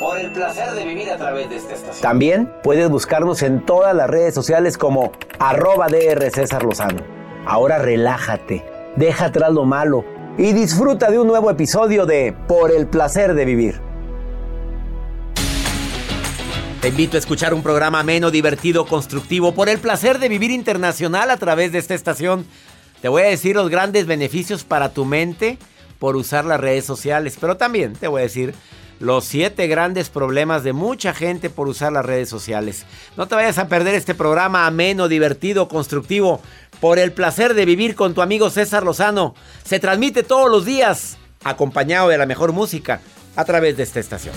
Por el placer de vivir a través de esta estación. También puedes buscarnos en todas las redes sociales como arroba DR César Lozano. Ahora relájate, deja atrás lo malo y disfruta de un nuevo episodio de Por el placer de vivir. Te invito a escuchar un programa ameno, divertido, constructivo, por el placer de vivir internacional a través de esta estación. Te voy a decir los grandes beneficios para tu mente por usar las redes sociales, pero también te voy a decir los siete grandes problemas de mucha gente por usar las redes sociales. No te vayas a perder este programa ameno, divertido, constructivo, por el placer de vivir con tu amigo César Lozano. Se transmite todos los días, acompañado de la mejor música, a través de esta estación.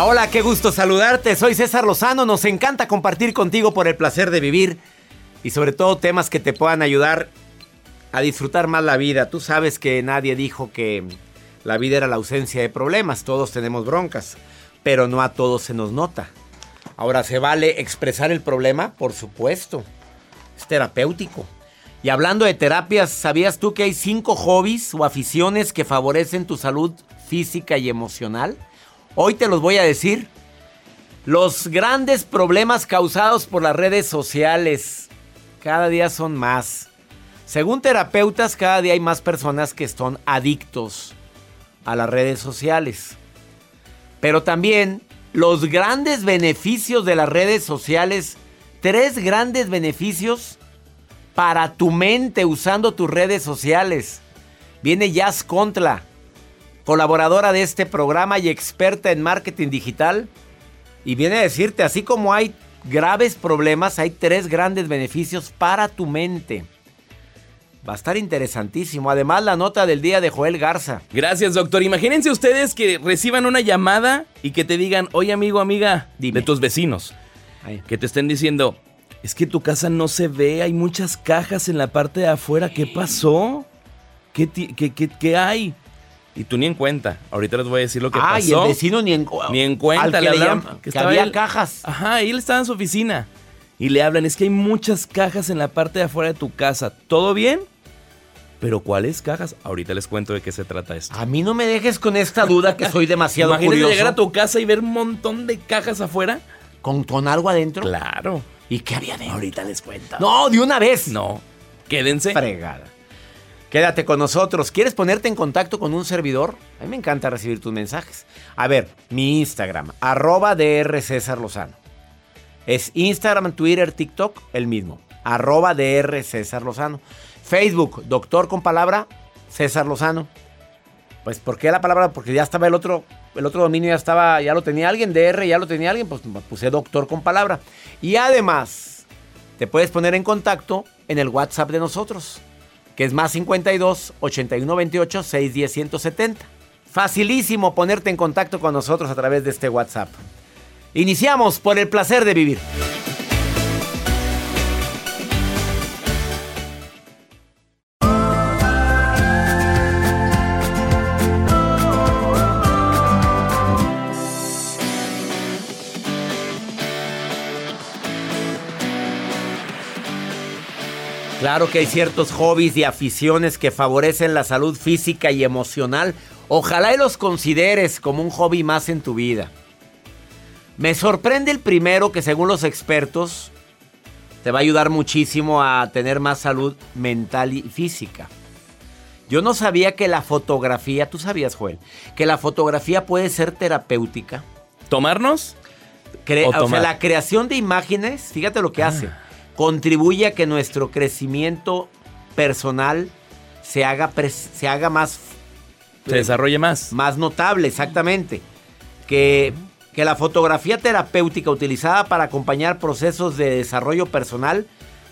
Hola, qué gusto saludarte. Soy César Lozano. Nos encanta compartir contigo por el placer de vivir y sobre todo temas que te puedan ayudar a disfrutar más la vida. Tú sabes que nadie dijo que la vida era la ausencia de problemas. Todos tenemos broncas, pero no a todos se nos nota. Ahora, ¿se vale expresar el problema? Por supuesto. Es terapéutico. Y hablando de terapias, ¿sabías tú que hay cinco hobbies o aficiones que favorecen tu salud física y emocional? Hoy te los voy a decir. Los grandes problemas causados por las redes sociales cada día son más. Según terapeutas, cada día hay más personas que son adictos a las redes sociales. Pero también los grandes beneficios de las redes sociales, tres grandes beneficios para tu mente usando tus redes sociales. Viene Jazz Contra colaboradora de este programa y experta en marketing digital. Y viene a decirte, así como hay graves problemas, hay tres grandes beneficios para tu mente. Va a estar interesantísimo. Además, la nota del día de Joel Garza. Gracias, doctor. Imagínense ustedes que reciban una llamada y que te digan, oye, amigo, amiga, de tus vecinos. Que te estén diciendo, es que tu casa no se ve, hay muchas cajas en la parte de afuera. ¿Qué pasó? ¿Qué, qué, qué, qué hay? Y tú ni en cuenta. Ahorita les voy a decir lo que pasó. Ah, y el vecino ni en, ni en cuenta. le, hablan, que, había cajas. Ajá, él estaba en su oficina. Y le hablan, es que hay muchas cajas en la parte de afuera de tu casa. ¿Todo bien? Pero ¿cuáles cajas? Ahorita les cuento de qué se trata esto. A mí no me dejes con esta duda que soy demasiado Imagínate curioso. llegar a tu casa y ver un montón de cajas afuera. ¿Con, con algo adentro? Claro. ¿Y qué había dentro? Ahorita les cuento. No, de una vez. No. Quédense. Fregada. Quédate con nosotros. ¿Quieres ponerte en contacto con un servidor? A mí me encanta recibir tus mensajes. A ver, mi Instagram, arroba DR César Lozano. Es Instagram, Twitter, TikTok, el mismo. Arroba DR César Lozano. Facebook, doctor con palabra, César Lozano. Pues, ¿por qué la palabra? Porque ya estaba el otro, el otro dominio, ya estaba, ya lo tenía alguien, DR ya lo tenía alguien, pues puse doctor con palabra. Y además, te puedes poner en contacto en el WhatsApp de nosotros que es más 52 81 28 610 170. Facilísimo ponerte en contacto con nosotros a través de este WhatsApp. Iniciamos por el placer de vivir. Claro que hay ciertos hobbies y aficiones que favorecen la salud física y emocional. Ojalá y los consideres como un hobby más en tu vida. Me sorprende el primero que según los expertos te va a ayudar muchísimo a tener más salud mental y física. Yo no sabía que la fotografía, tú sabías Joel, que la fotografía puede ser terapéutica. ¿Tomarnos? o, sea, la creación de imágenes, fíjate lo que hace, ah. Contribuye a que nuestro crecimiento personal se haga, se haga más... Se desarrolle más. Más notable, exactamente. Que, que la fotografía terapéutica utilizada para acompañar procesos de desarrollo personal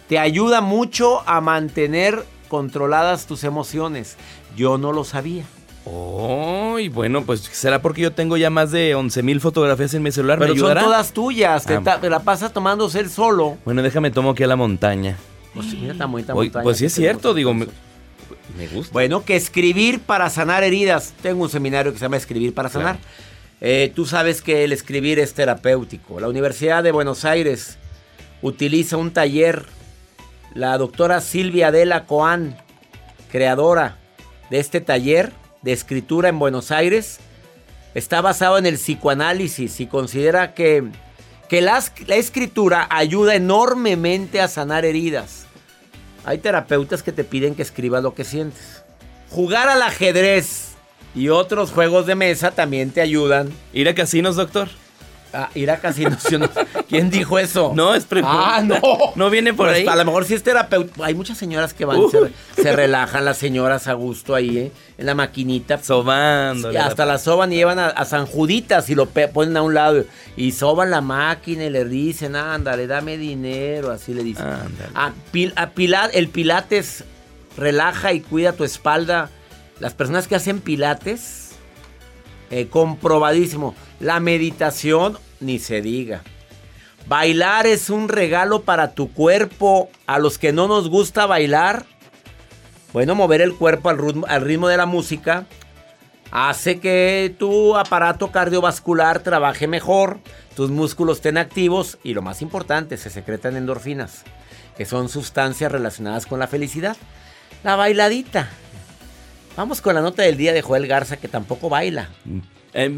te ayuda mucho a mantener controladas tus emociones. Yo no lo sabía. Oh, bueno, pues será porque yo tengo ya más de 11 mil fotografías en mi celular. Pero son todas tuyas, ah. te, la pasas tomándose el solo. Bueno, déjame tomo aquí a la montaña. Pues, mira, muy, montaña pues sí es cierto, digo, me, gusta. Bueno, que escribir para sanar heridas. Tengo un seminario que se llama Escribir para sanar. Eh, tú sabes que el escribir es terapéutico. La Universidad de Buenos Aires utiliza un taller. La doctora Silvia Adela Coan, creadora de este taller, de escritura en Buenos Aires está basado en el psicoanálisis y considera que, que la, la escritura ayuda enormemente a sanar heridas. Hay terapeutas que te piden que escribas lo que sientes. Jugar al ajedrez y otros juegos de mesa también te ayudan. ¿Ir a casinos, doctor? Ah, ir a casinos. ¿Quién dijo eso? No, es pregunta. Ah, no. No viene por pues, ahí. A lo mejor sí es terapeuta. Hay muchas señoras que van, se, se, relajan las señoras a gusto ahí, ¿eh? En la maquinita. Sobando. hasta la soban y llevan a, San Juditas y lo ponen a un lado. Y soban la máquina y le dicen, ándale, dame dinero. Así le dicen. Ándale. Ah, a, el pilates relaja y cuida tu espalda. Las personas que hacen pilates, eh, comprobadísimo la meditación, ni se diga. Bailar es un regalo para tu cuerpo. A los que no nos gusta bailar, bueno, mover el cuerpo al ritmo, al ritmo de la música hace que tu aparato cardiovascular trabaje mejor, tus músculos estén activos y lo más importante, se secretan endorfinas, que son sustancias relacionadas con la felicidad. La bailadita. Vamos con la nota del día de Joel Garza que tampoco baila. Mm. Eh,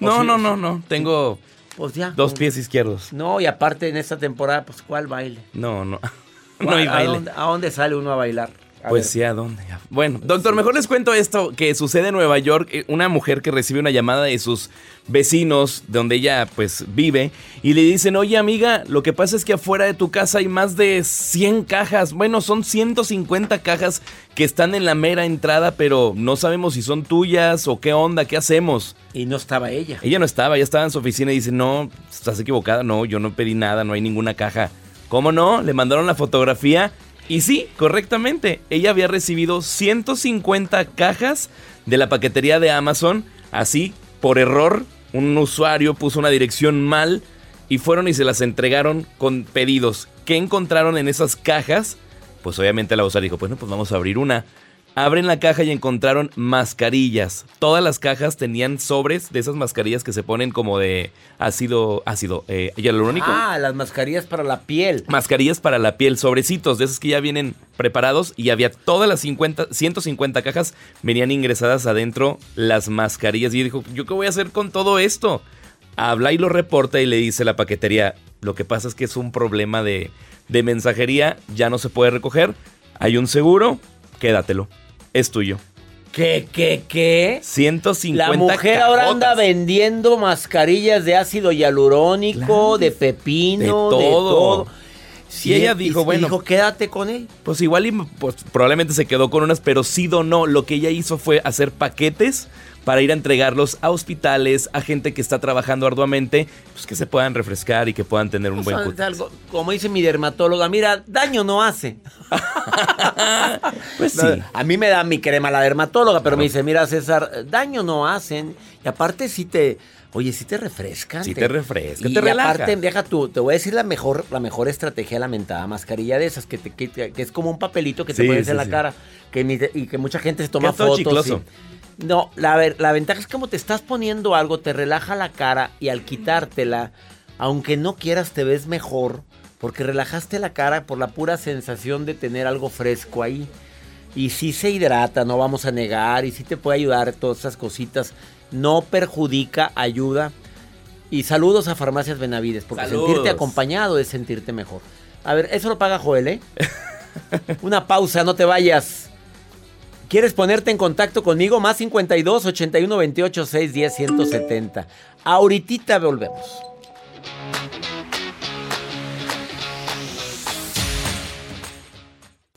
no, no, no, no. Tengo pues ya, dos pies izquierdos. No, y aparte en esta temporada, pues ¿cuál baile? No, no. no hay baile. ¿A dónde, sale uno a bailar? Pues sí, ¿a dónde? Bueno, doctor, mejor les cuento esto que sucede en Nueva York. Eh, una mujer que recibe una llamada de sus vecinos, donde ella pues vive, y le dicen, oye amiga, lo que pasa es que afuera de tu casa hay más de 100 cajas. Bueno, son 150 cajas que están en la mera entrada, pero no sabemos si son tuyas o qué onda, qué hacemos. Y no estaba ella. Ella no estaba, ella estaba en su oficina y dice, no, estás equivocada, no, yo no pedí nada, no hay ninguna caja. ¿Cómo no? Le mandaron la fotografía y sí, correctamente, ella había recibido 150 cajas de la paquetería de Amazon, así, por error, un usuario puso una dirección mal y fueron y se las entregaron con pedidos. ¿Qué encontraron en esas cajas? Pues obviamente la usuaria dijo, bueno, pues vamos a abrir una. Abren la caja y encontraron mascarillas. Todas las cajas tenían sobres de esas mascarillas que se ponen como de ácido, ácido eh, hialurónico. Ah, las mascarillas para la piel. Mascarillas para la piel, sobrecitos, de esas que ya vienen preparados y había todas las 50, 150 cajas, venían ingresadas adentro las mascarillas. Y dijo, ¿yo qué voy a hacer con todo esto? Habla y lo reporta y le dice la paquetería, lo que pasa es que es un problema de, de mensajería, ya no se puede recoger, hay un seguro, quédatelo es tuyo. ¿Qué, qué, qué? 150 La mujer ahora anda vendiendo mascarillas de ácido hialurónico, de pepino, de todo. Si ella dijo, bueno. Dijo, quédate con él. Pues igual y, pues, probablemente se quedó con unas, pero sí donó. Lo que ella hizo fue hacer paquetes para ir a entregarlos a hospitales, a gente que está trabajando arduamente, pues que se puedan refrescar y que puedan tener un buen algo, Como dice mi dermatóloga, mira, daño no hace. pues sí. A mí me da mi crema la dermatóloga, pero me dice, mira César, daño no hacen. Y aparte sí te... Oye, sí te refrescan. Sí te, refrescan, y, te y aparte, deja tú, te voy a decir la mejor, la mejor estrategia lamentada mascarilla de esas, que, que, es como un papelito que te pones en la cara que, y que mucha gente se toma fotos. No, la, la ventaja es como te estás poniendo algo, te relaja la cara y al quitártela, aunque no quieras, te ves mejor Porque relajaste la cara por la pura sensación de tener algo fresco ahí. Y sí se hidrata, no vamos a negar, y sí te puede ayudar todas esas cositas. No perjudica, ayuda. Y saludos a Farmacias Benavides, porque sentirte acompañado es sentirte mejor. A ver, eso lo paga Joel, ¿eh? Una pausa, no te vayas. ¿Quieres ponerte en contacto conmigo? Más 52 81 28 6 10 170. Ahorita volvemos.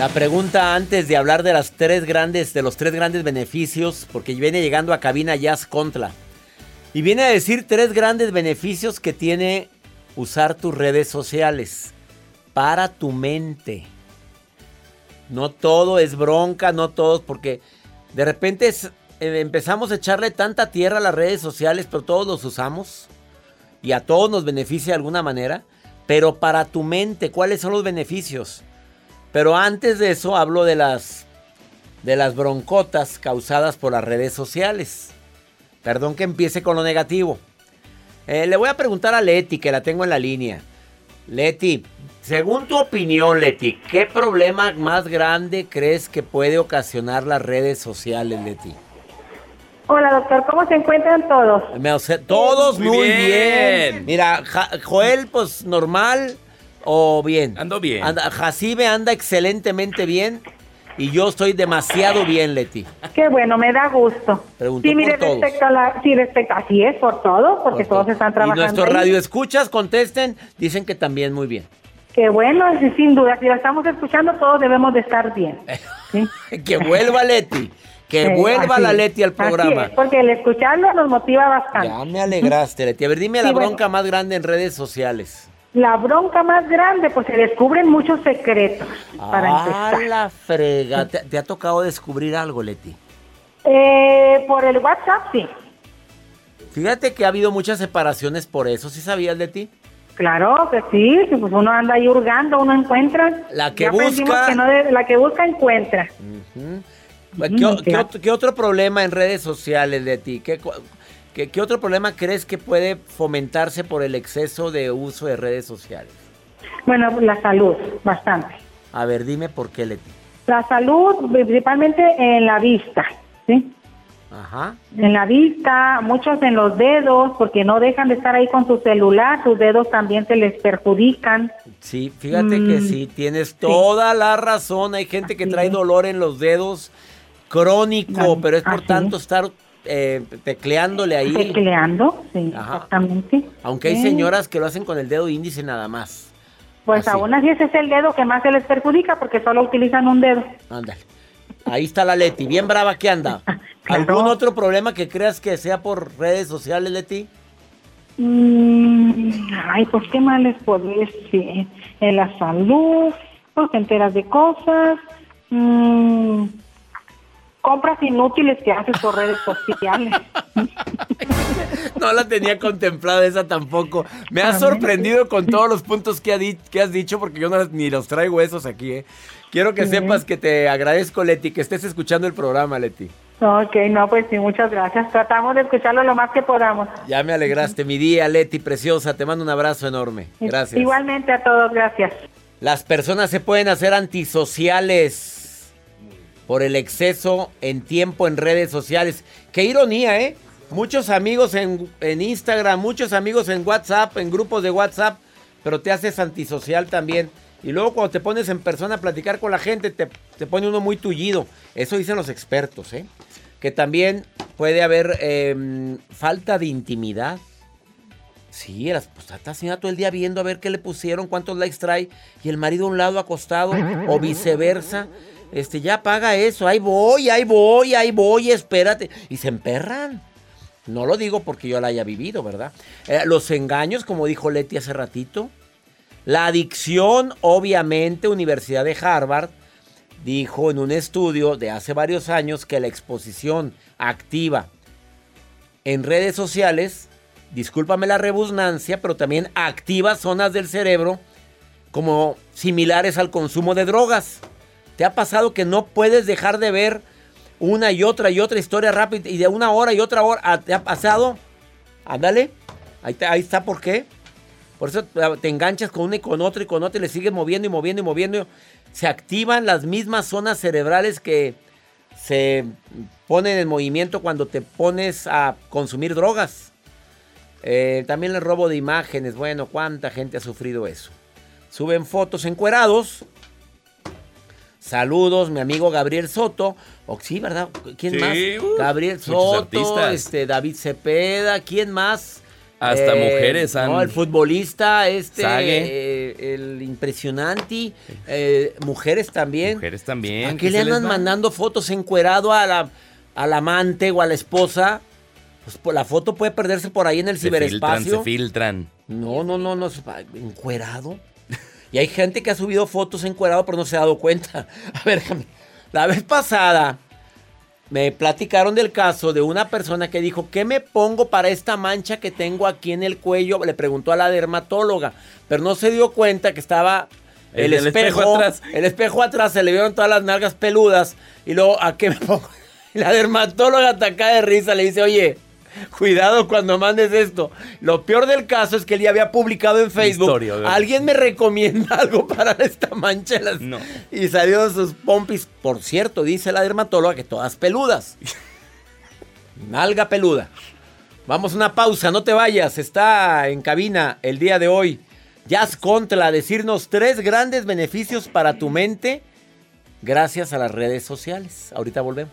La pregunta antes de hablar de las tres grandes, de los tres grandes beneficios, porque viene llegando a cabina Jazz Contra. Y viene a decir tres grandes beneficios que tiene usar tus redes sociales para tu mente. No todo es bronca, no todo, porque de repente eh, empezamos a echarle tanta tierra a las redes sociales, pero todos los usamos y a todos nos beneficia de alguna manera. Pero para tu mente, ¿cuáles son los beneficios? Pero antes de eso hablo de las de las broncotas causadas por las redes sociales. Perdón que empiece con lo negativo. Eh, le voy a preguntar a Leti, que la tengo en la línea. Leti, según tu opinión, Leti, ¿qué problema más grande crees que puede ocasionar las redes sociales, Leti? Hola, doctor, ¿cómo se encuentran todos? todos muy, bien. Mira, Joel, pues normal. ¿O bien? Ando bien. Anda, Jacibe anda excelentemente bien. Y yo estoy demasiado bien, Leti. Qué bueno, me da gusto. Pregunto sí, mire, respecto a la, sí, respecto, así es, por todo, porque todos están trabajando. Y nuestros radioescuchas contesten, dicen que también muy bien. Qué bueno, sin duda, si la estamos escuchando, todos debemos de estar bien. que vuelva Leti. Que vuelva la Leti al programa. Es, porque el escucharlo nos motiva bastante. Ya me alegraste, Leti. A ver, dime la bronca más grande en redes sociales. La bronca más grande, pues se descubren muchos secretos. Para ah, la frega. ¿Te, ha tocado descubrir algo, Leti? Eh, por el WhatsApp, sí. Fíjate que ha habido muchas separaciones por eso. ¿Sí sabías, Leti? Claro que sí, pues uno anda ahí hurgando, uno encuentra. La que busca. la que busca encuentra. ¿Qué, otro, problema en redes sociales, Leti? ¿Qué, ¿Qué, otro problema crees que puede fomentarse por el exceso de uso de redes sociales? Bueno, la salud, bastante. A ver, dime por qué, Leti. La salud, principalmente en la vista, ¿sí? Ajá. En la vista, muchos en los dedos, porque no dejan de estar ahí con su celular, sus dedos también se les perjudican. Sí, fíjate que mm. sí, tienes toda la razón. Hay gente que trae dolor en los dedos crónico, pero es por tanto estar eh, tecleándole ahí. Tecleando, sí, exactamente. Aunque hay señoras que lo hacen con el dedo índice nada más. Pues aún así ese es el dedo que más se les perjudica porque solo utilizan un dedo. Ándale. Ahí está la Leti, bien brava que anda. ¿Algún otro problema que creas que sea por redes sociales, Leti? Mm, ay, pues qué mal les podría decir. En la salud, pues te enteras de cosas. Mm, compras inútiles que haces por redes sociales. No la tenía contemplada esa tampoco. Me ha sorprendido con todos los puntos que, que has dicho porque yo no, ni los traigo esos aquí. ¿eh? Quiero que sepas que te agradezco, Leti, que estés escuchando el programa, Leti. Ok, no, pues sí, muchas gracias. Tratamos de escucharlo lo más que podamos. Ya me alegraste mi día, Leti, preciosa. Te mando un abrazo enorme. Gracias. Igualmente a todos, gracias. Las personas se pueden hacer antisociales por el exceso en tiempo en redes sociales. Qué ironía, ¿eh? Muchos amigos en, en Instagram, muchos amigos en WhatsApp, en grupos de WhatsApp, pero te haces antisocial también. Y luego cuando te pones en persona a platicar con la gente, te, te pone uno muy tullido. Eso dicen los expertos, ¿eh? Que también puede haber em, falta de intimidad. Sí, la esposa está haciendo todo el día viendo a ver qué le pusieron, cuántos likes trae, y el marido a un lado acostado, o viceversa. Este, ya paga eso, ahí voy, ahí voy, ahí voy, espérate. Y se emperran. No lo digo porque yo la haya vivido, ¿verdad? Eh, los engaños, como dijo Leti hace ratito. La adicción, obviamente, Universidad de Harvard dijo en un estudio de hace varios años que la exposición activa en redes sociales, discúlpame la rebusnancia, pero también activa zonas del cerebro como similares al consumo de drogas. ¿Te ha pasado que no puedes dejar de ver una y otra y otra historia rápida y de una hora y otra hora? ¿Te ha pasado? Ándale. Ahí, está por qué. Por eso te enganchas con una y con otra y con otra y le sigues moviendo y moviendo y moviendo. Se activan las mismas zonas cerebrales que se ponen en movimiento cuando te pones a consumir drogas. Eh, también el robo de imágenes. Bueno, ¿cuánta gente ha sufrido eso? Suben fotos encuerados. Saludos, mi amigo Gabriel Soto. O, sí, ¿verdad? ¿Quién Sí, más? uh, Gabriel Soto, este, David Cepeda. ¿Quién más? Hasta mujeres han- No, el futbolista, este, eh, el impresionante. eh, mujeres también. Mujeres también. ¿A qué le andan mandando fotos encuerado a la, al amante o a la esposa? Pues por la foto puede perderse por ahí en el Se filtran, ciberespacio. se filtran. No, no, no, no, encuerado. Y hay gente que ha subido fotos encuerado pero no se ha dado cuenta. A ver. La vez pasada me platicaron del caso de una persona que dijo, ¿qué me pongo para esta mancha que tengo aquí en el cuello? Le preguntó a la dermatóloga, pero no se dio cuenta que estaba el, espejo, espejo atrás. El espejo atrás, se le vieron todas las nalgas peludas. Y luego, ¿a qué me pongo? Y la dermatóloga atacada de risa le dice, oye, cuidado cuando mandes esto. Lo peor del caso es que él ya había publicado en Facebook. Alguien me recomienda algo para esta mancha. en las-". No. Y salió de sus pompis. Por cierto, dice la dermatóloga que todas peludas. Nalga peluda. Vamos a una pausa, no te vayas. Está en cabina el día de hoy. Jazz Contra decirnos tres grandes beneficios para tu mente gracias a las redes sociales. Ahorita volvemos.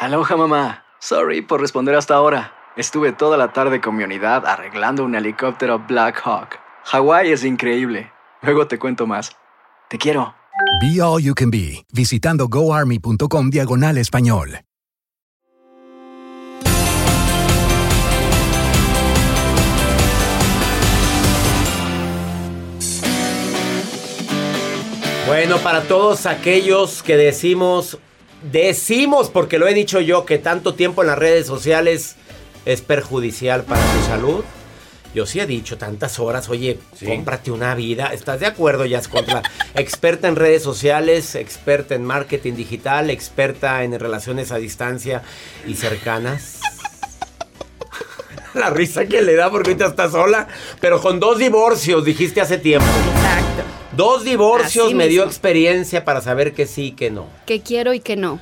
Aloha mamá. Sorry por responder hasta ahora. Estuve toda la tarde con mi unidad arreglando un helicóptero Black Hawk. Hawái es increíble. Luego te cuento más. Te quiero. Be All You Can Be, visitando goarmy.com diagonal español. Bueno, para todos aquellos que decimos, decimos, porque lo he dicho yo, que tanto tiempo en las redes sociales es perjudicial para tu salud. Yo sí he dicho tantas horas, oye, cómprate una vida. ¿Estás de acuerdo, Jazz Contra? experta en redes sociales, experta en marketing digital, experta en relaciones a distancia y cercanas. La risa que le da porque ahorita está sola, pero con dos divorcios, dijiste hace tiempo. Exacto. Dos divorcios Así me dio experiencia para saber que sí y que no. Que quiero y que no.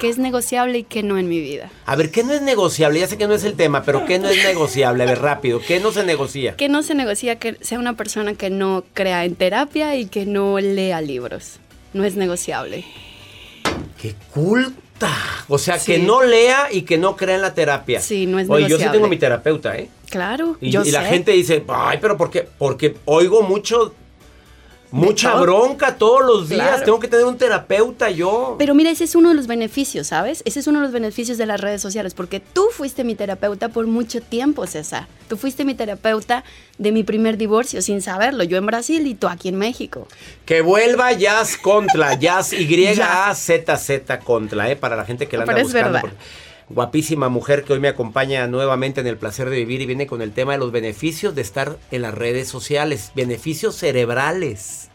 Que es negociable y que no en mi vida. A ver, ¿qué no es negociable? Ya sé que no es el tema, pero ¿qué no es negociable? A ver, rápido, ¿qué no se negocia? Que no se negocia que sea una persona que no crea en terapia y que no lea libros. No es negociable. ¡Qué culta! O sea, que no lea y que no crea en la terapia. Sí, no es Oye, yo sí negociable. tengo mi terapeuta, ¿eh? Claro, Y, yo y la gente dice, ay, pero ¿por qué? Porque oigo mucho Mucha todo. bronca todos los días. Claro. Tengo que tener un terapeuta yo. Pero mira, ese es uno de los beneficios, ¿sabes? Ese es uno de los beneficios de las redes sociales, porque tú fuiste mi terapeuta por mucho tiempo, César. Tú fuiste mi terapeuta de mi primer divorcio sin saberlo. Yo en Brasil y tú aquí en México. Que vuelva Jazz Contra, Jazz Y-A-Z-Z Contra, ¿eh? Para la gente que la anda Pero es buscando. verdad. porque- Guapísima mujer que hoy me acompaña nuevamente en el placer de vivir y viene con el tema de los beneficios de estar en las redes sociales. Beneficios cerebrales.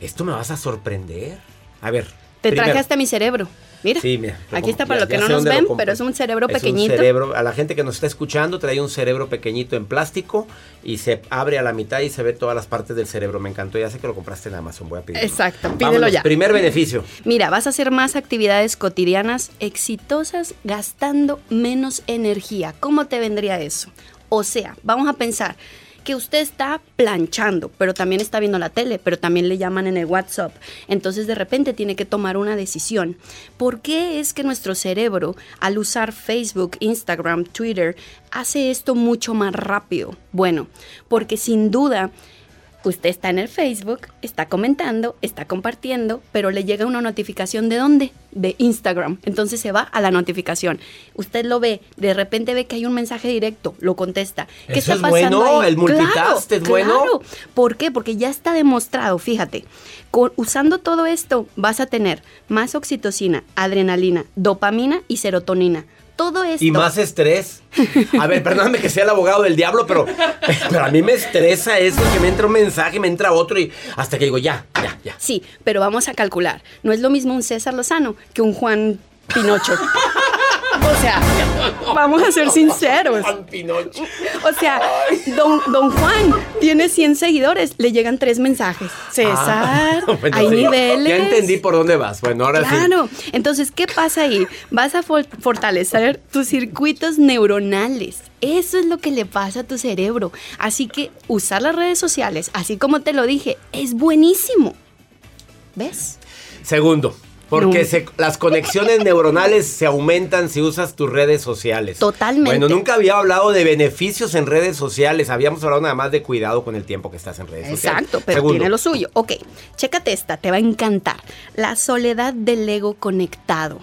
Esto me vas a sorprender. A ver. Te primero- traje hasta mi cerebro. Mira, Sí, mira, aquí está para ya- lo que no nos ven, pero es un cerebro Es pequeñito. Un cerebro, a la gente que nos está escuchando trae un cerebro pequeñito en plástico y se abre a la mitad y se ve todas las partes del cerebro. Me encantó, ya sé que lo compraste en Amazon, voy a pedirlo. Exacto, pídelo Vámonos, ya. Primer beneficio. Mira, vas a hacer más actividades cotidianas exitosas gastando menos energía. ¿Cómo te vendría eso? O sea, vamos a pensar que usted está planchando, pero también está viendo la tele, pero también le llaman en el WhatsApp. Entonces de repente tiene que tomar una decisión. ¿Por qué es que nuestro cerebro, al usar Facebook, Instagram, Twitter, hace esto mucho más rápido? Bueno, porque sin duda Usted está en el Facebook, está comentando, está compartiendo, pero le llega una notificación de dónde? De Instagram. Entonces se va a la notificación. Usted lo ve, de repente ve que hay un mensaje directo, lo contesta. ¿Qué Eso está es pasando bueno, ahí? el multitask es bueno. Claro. ¿Por qué? Porque ya está demostrado, fíjate, con- usando todo esto vas a tener más oxitocina, adrenalina, dopamina y serotonina. Todo esto. Y más estrés. A ver, perdóname que sea el abogado del diablo, pero, pero a mí me estresa eso, que me entra un mensaje, me entra otro y hasta que digo, ya, ya, ya. Sí, pero vamos a calcular. No es lo mismo un César Lozano que un Juan Pinocho. O sea, vamos a ser sinceros. O sea, don, don Juan tiene 100 seguidores, le llegan tres mensajes. César, Ah, bueno, hay sí. niveles. Ya entendí por dónde vas. Bueno, ahora sí. Claro. Entonces, ¿qué pasa ahí? Vas a for- fortalecer tus circuitos neuronales. Eso es lo que le pasa a tu cerebro. Así que usar las redes sociales, así como te lo dije, es buenísimo. ¿Ves? Segundo, porque No. se- las conexiones neuronales se aumentan si usas tus redes sociales. Totalmente. Bueno, nunca había hablado de beneficios en redes sociales. Habíamos hablado nada más de cuidado con el tiempo que estás en redes sociales. Exacto, pero Segundo, tiene lo suyo. Ok, chécate esta, te va a encantar. La soledad del ego conectado.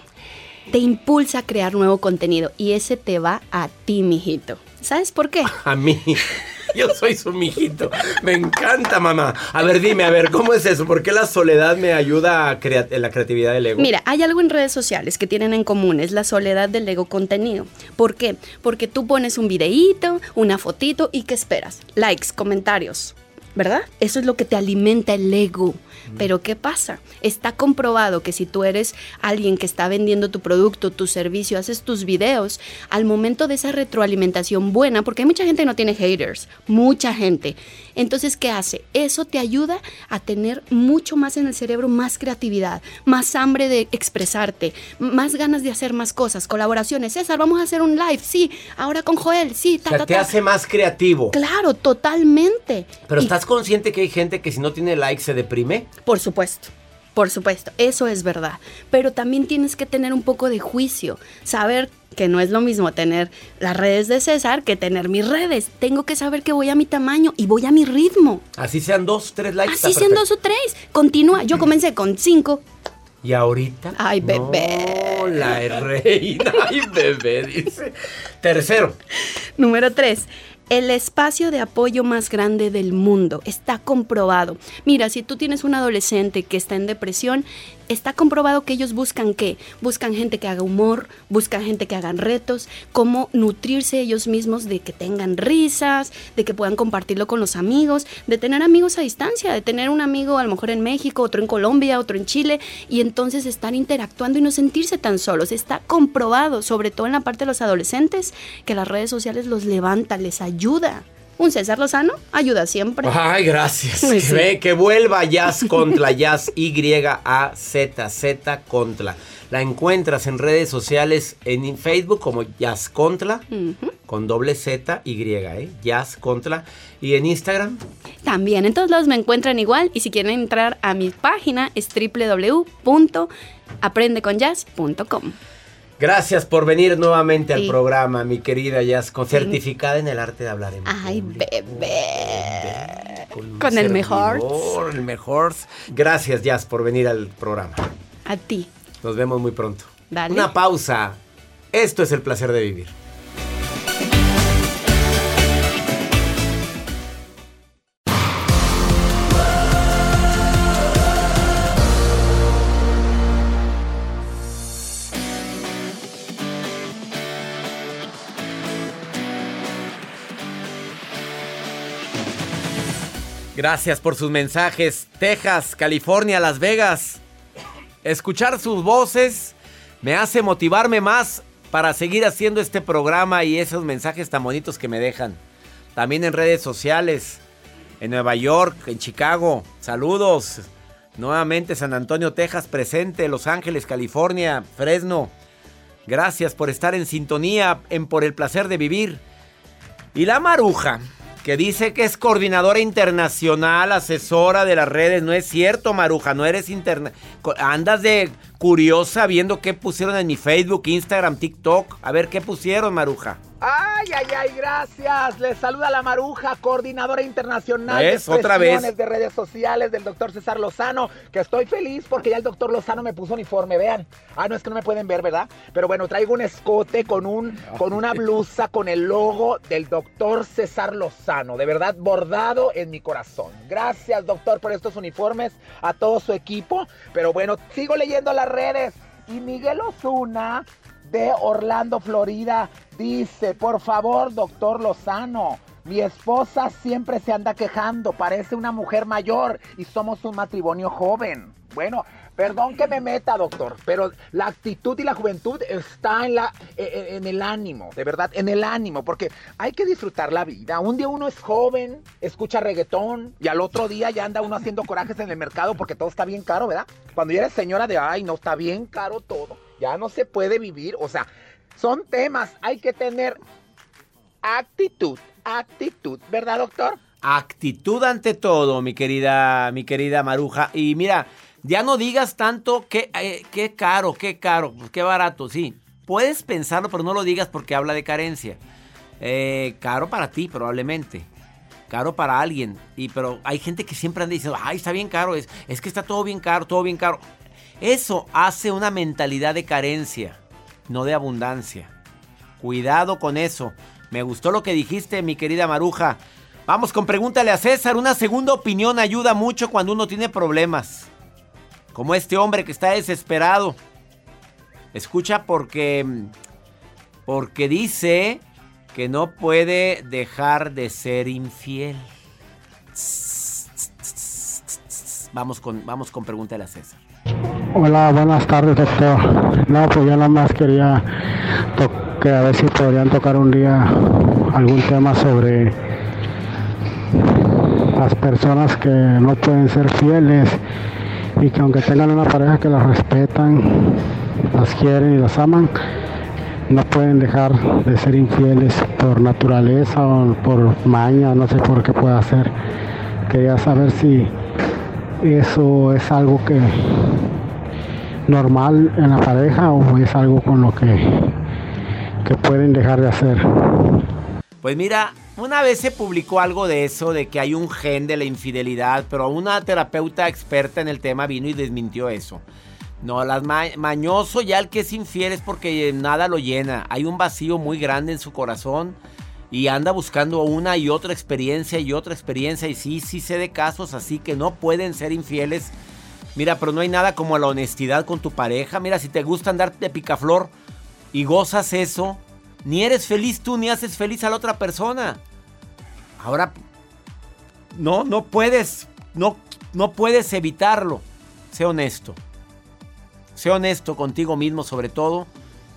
Te impulsa a crear nuevo contenido y ese te va a ti, mijito. ¿Sabes por qué? A mí. Yo soy su mijito. Me encanta, mamá. A ver, dime, a ver, ¿cómo es eso? ¿Por qué la soledad me ayuda a crea- en la creatividad del ego? Mira, hay algo en redes sociales que tienen en común, es la soledad del ego contenido. ¿Por qué? Porque tú pones un videíto, una fotito y ¿qué esperas? Likes, comentarios, ¿verdad? Eso es lo que te alimenta el ego. Pero ¿qué pasa? Está comprobado que si tú eres alguien que está vendiendo tu producto, tu servicio, haces tus videos, al momento de esa retroalimentación buena, porque hay mucha gente que no tiene haters, mucha gente. Entonces, ¿qué hace? Eso te ayuda a tener mucho más en el cerebro, más creatividad, más hambre de expresarte, más ganas de hacer más cosas, colaboraciones. César, vamos a hacer un live, sí, ahora con Joel, sí, o ta, sea, ta, te hace más creativo. Claro, totalmente. Pero Y- ¿estás consciente que hay gente que si no tiene likes se deprime? Por supuesto. Por supuesto, eso es verdad. Pero también tienes que tener un poco de juicio, saber que no es lo mismo tener las redes de César que tener mis redes. Tengo que saber que voy a mi tamaño y voy a mi ritmo. Así sean dos, tres likes. Así sean perfecto. dos o tres. Continúa. Yo comencé con cinco. ¿Y ahorita? Ay, bebé. No, la reina. Ay, bebé, dice. Tercero. Número tres. El espacio de apoyo más grande del mundo está comprobado. Mira, si tú tienes un adolescente que está en depresión, está comprobado que ellos buscan qué? Buscan gente que haga humor, buscan gente que hagan retos, cómo nutrirse ellos mismos de que tengan risas, de que puedan compartirlo con los amigos, de tener amigos a distancia, de tener un amigo a lo mejor en México, otro en Colombia, otro en Chile, y entonces estar interactuando y no sentirse tan solos. Está comprobado, sobre todo en la parte de los adolescentes, que las redes sociales los levanta, les ayuda. Un César Lozano ayuda siempre. Ay, gracias. Que, sí. ve- que vuelva Jazz Contra, Jazz Y-A-Z-Z Contra. La encuentras en redes sociales en Facebook como Jazz Contra, con doble Z, Y, ¿eh? Jazz Contra. Y en Instagram, También en todos lados me encuentran igual y si quieren entrar a mi página es www.aprendeconyazz.com. gracias por venir nuevamente al programa, mi querida Jazz, con certificada en el arte de hablar en Ay, público. bebé. Con, el mejor. El mejor. Gracias, Jazz, por venir al programa. A ti. Nos vemos muy pronto. Dale. Una pausa. Esto es el placer de vivir. Gracias por sus mensajes. Texas, California, Las Vegas. Escuchar sus voces me hace motivarme más para seguir haciendo este programa y esos mensajes tan bonitos que me dejan. También en redes sociales, en Nueva York, en Chicago. Saludos. Nuevamente San Antonio, Texas presente, Los Ángeles, California, Fresno. Gracias por estar en sintonía en Por el Placer de Vivir. Y la maruja que dice que es coordinadora internacional, asesora de las redes. No es cierto, Maruja, no eres interna. Andas de curiosa viendo qué pusieron en mi Facebook, Instagram, TikTok. A ver qué pusieron, Maruja. Ay, ay, ay, gracias. Les saluda la Maruja, coordinadora internacional de otra vez de redes sociales del doctor César Lozano, que estoy feliz porque ya el doctor Lozano me puso uniforme, vean. Ah, no es que no me pueden ver, ¿verdad? Pero bueno, traigo un escote con un con una blusa con el logo del doctor César Lozano, de verdad bordado en mi corazón. Gracias, doctor, por estos uniformes, a todo su equipo. Pero bueno, sigo leyendo las redes. Y Miguel Osuna de Orlando, Florida, dice, por favor, doctor Lozano, mi esposa siempre se anda quejando, parece una mujer mayor y somos un matrimonio joven. Bueno, perdón que me meta, doctor, pero la actitud y la juventud está en, la, e, e, en el ánimo, de verdad, en el ánimo, porque hay que disfrutar la vida. Un día uno es joven, escucha reggaetón y al otro día ya anda uno haciendo corajes en el mercado porque todo está bien caro, ¿verdad? Cuando ya eres señora de, ay, no, está bien caro todo ya no se puede vivir. O sea, son temas, hay que tener actitud, actitud, ¿verdad, doctor? Actitud ante todo, mi querida, mi querida Maruja. Y mira, ya no digas tanto que eh, qué caro, qué caro, pues qué barato, sí. Puedes pensarlo, pero no lo digas porque habla de carencia. Eh, caro para ti, probablemente. Caro para alguien. Y pero hay gente que siempre anda diciendo, ay, está bien caro. Es, es que está todo bien caro, todo bien caro. Eso hace una mentalidad de carencia, no de abundancia. Cuidado con eso. Me gustó lo que dijiste, mi querida Maruja. Vamos con pregúntale a César. Una segunda opinión ayuda mucho cuando uno tiene problemas. Como este hombre que está desesperado. Escucha porque porque dice que no puede dejar de ser infiel. Vamos con vamos con pregúntale a César. Hola, buenas tardes, doctor. No, pues yo nada más quería que a ver si podrían tocar un día algún tema sobre las personas que no pueden ser fieles y que aunque tengan una pareja que las respetan, las quieren y las aman, no pueden dejar de ser infieles por naturaleza o por maña, no sé por qué pueda ser. Quería saber si eso es algo que normal en la pareja o es algo con lo que, que pueden dejar de hacer? Pues mira, una vez se publicó algo de eso, de que hay un gen de la infidelidad, pero una terapeuta experta en el tema vino y desmintió eso. No, las mañoso ya el que es infiel es porque nada lo llena. Hay un vacío muy grande en su corazón y anda buscando una y otra experiencia y otra experiencia. Y sí, sí sé de casos así que no pueden ser infieles Mira, pero no hay nada como la honestidad con tu pareja. Mira, si te gusta andar de picaflor y gozas eso, ni eres feliz tú ni haces feliz a la otra persona. Ahora, no, no puedes, no, no puedes evitarlo. Sé honesto. Sé honesto contigo mismo sobre todo.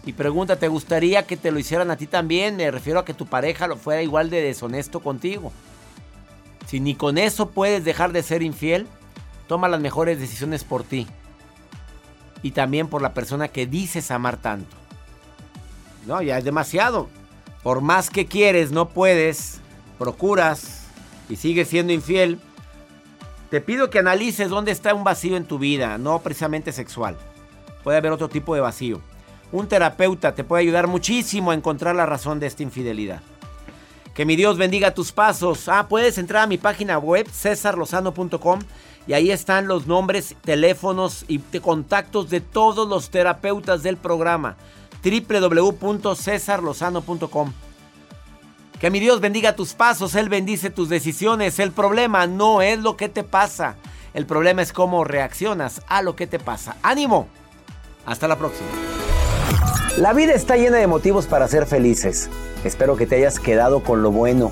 Y pregunta, ¿te gustaría que te lo hicieran a ti también? Me refiero a que tu pareja lo fuera igual de deshonesto contigo. Si ni con eso puedes dejar de ser infiel, Toma las mejores decisiones por ti. Y también por la persona que dices amar tanto. No, ya es demasiado. Por más que quieres, no puedes, procuras y sigues siendo infiel. Te pido que analices dónde está un vacío en tu vida, no precisamente sexual. Puede haber otro tipo de vacío. Un terapeuta te puede ayudar muchísimo a encontrar la razón de esta infidelidad. Que mi Dios bendiga tus pasos. Ah, puedes entrar a mi página web, cesarlozano.com, y ahí están los nombres, teléfonos y contactos de todos los terapeutas del programa. www.cesarlozano.com. Que mi Dios bendiga tus pasos, Él bendice tus decisiones. El problema no es lo que te pasa. El problema es cómo reaccionas a lo que te pasa. ¡Ánimo! Hasta la próxima. La vida está llena de motivos para ser felices. Espero que te hayas quedado con lo bueno